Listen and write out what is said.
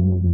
moment.